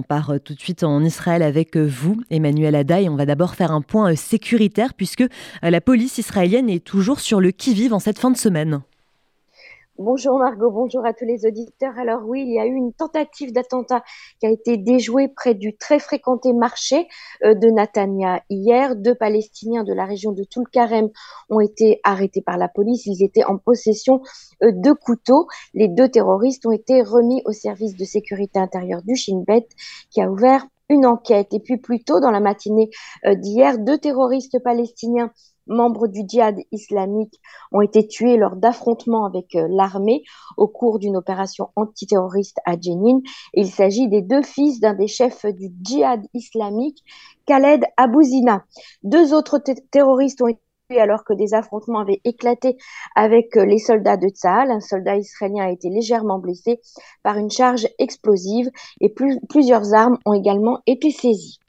on part tout de suite en Israël avec vous, Emmanuel Adai. On va d'abord faire un point sécuritaire puisque la police israélienne est toujours sur le qui-vive en cette fin de semaine. Bonjour Margot, bonjour à tous les auditeurs. Alors oui, il y a eu une tentative d'attentat qui a été déjouée près du très fréquenté marché euh, de Natania hier. Deux Palestiniens de la région de Toulkarem ont été arrêtés par la police. Ils étaient en possession euh, de couteaux. Les deux terroristes ont été remis au service de sécurité intérieure du Shin Bet qui a ouvert une enquête. Et puis plus tôt dans la matinée euh, d'hier, deux terroristes palestiniens membres du djihad islamique ont été tués lors d'affrontements avec euh, l'armée au cours d'une opération antiterroriste à Jenin. Il s'agit des deux fils d'un des chefs du djihad islamique, Khaled Abouzina. Deux autres terroristes ont été tués alors que des affrontements avaient éclaté avec euh, les soldats de Tzahal. Un soldat israélien a été légèrement blessé par une charge explosive et plusieurs armes ont également été saisies.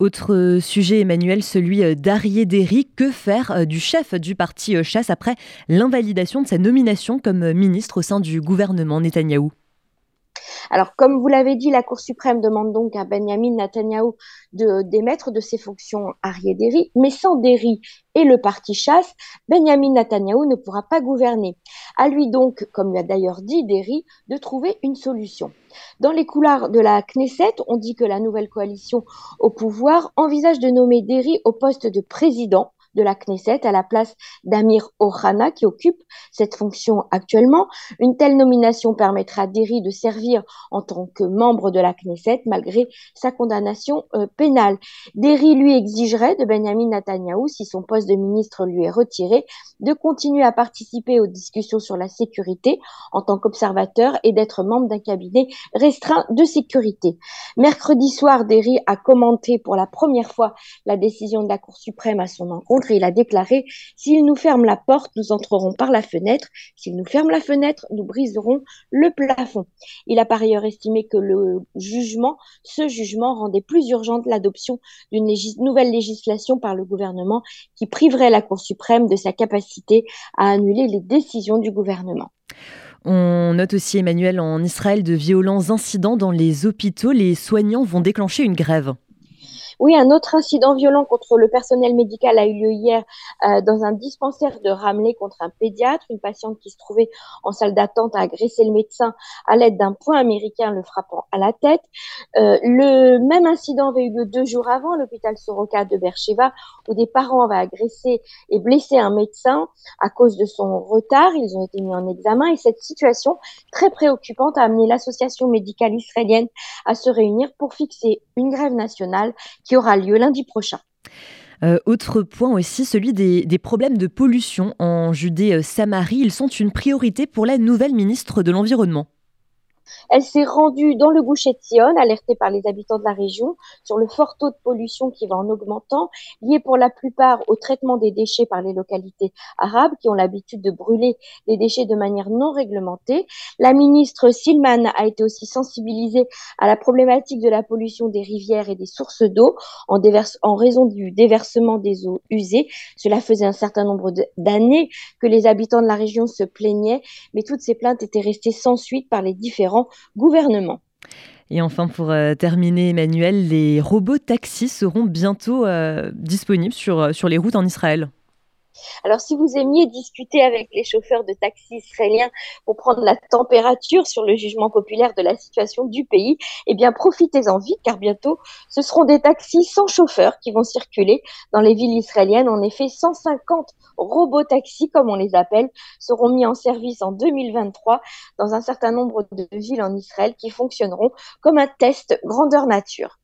Autre sujet, Emmanuel, celui euh, d'Arié. Que faire euh, du chef du parti euh, chasse après l'invalidation de sa nomination comme ministre au sein du gouvernement Netanyahou? Alors, comme vous l'avez dit, la Cour suprême demande donc à Benjamin Netanyahu de démettre de ses fonctions Arié Derry, mais sans Derry et le parti chasse, Benjamin Netanyahu ne pourra pas gouverner. À lui donc, comme l'a d'ailleurs dit Derry, de trouver une solution. Dans les couloirs de la Knesset, on dit que la nouvelle coalition au pouvoir envisage de nommer Derry au poste de président de la Knesset à la place d'Amir Ohana qui occupe cette fonction actuellement. Une telle nomination permettra à Derry de servir en tant que membre de la Knesset malgré sa condamnation euh, pénale. Derry lui exigerait de Benjamin Netanyahu, si son poste de ministre lui est retiré, de continuer à participer aux discussions sur la sécurité en tant qu'observateur et d'être membre d'un cabinet restreint de sécurité. Mercredi soir, Derry a commenté pour la première fois la décision de la Cour suprême à son encontre il a déclaré S'il nous ferme la porte, nous entrerons par la fenêtre. S'il nous ferme la fenêtre, nous briserons le plafond. Il a par ailleurs estimé que le jugement, ce jugement rendait plus urgente l'adoption d'une nouvelle législation par le gouvernement qui priverait la Cour suprême de sa capacité à annuler les décisions du gouvernement. On note aussi, Emmanuel, en Israël, de violents incidents dans les hôpitaux. Les soignants vont déclencher une grève. Oui, un autre incident violent contre le personnel médical a eu lieu hier euh, dans un dispensaire de Ramelé contre un pédiatre. Une patiente qui se trouvait en salle d'attente a agressé le médecin à l'aide d'un point américain, le frappant à la tête. Euh, le même incident avait eu lieu deux jours avant à l'hôpital Soroka de Bercheva, où des parents avaient agressé et blessé un médecin à cause de son retard. Ils ont été mis en examen et cette situation très préoccupante a amené l'association médicale israélienne à se réunir pour fixer une grève nationale qui aura lieu lundi prochain. Euh, autre point aussi, celui des, des problèmes de pollution en Judée-Samarie. Ils sont une priorité pour la nouvelle ministre de l'Environnement. Elle s'est rendue dans le Gouchet de Sion, alertée par les habitants de la région sur le fort taux de pollution qui va en augmentant, lié pour la plupart au traitement des déchets par les localités arabes qui ont l'habitude de brûler les déchets de manière non réglementée. La ministre Silman a été aussi sensibilisée à la problématique de la pollution des rivières et des sources d'eau en raison du déversement des eaux usées. Cela faisait un certain nombre d'années que les habitants de la région se plaignaient, mais toutes ces plaintes étaient restées sans suite par les différents gouvernement. Et enfin, pour euh, terminer, Emmanuel, les robots taxis seront bientôt euh, disponibles sur, euh, sur les routes en Israël. Alors, si vous aimiez discuter avec les chauffeurs de taxis israéliens pour prendre la température sur le jugement populaire de la situation du pays, eh bien, profitez-en vite, car bientôt, ce seront des taxis sans chauffeur qui vont circuler dans les villes israéliennes. En effet, 150 robots taxis, comme on les appelle, seront mis en service en 2023 dans un certain nombre de villes en Israël qui fonctionneront comme un test grandeur nature.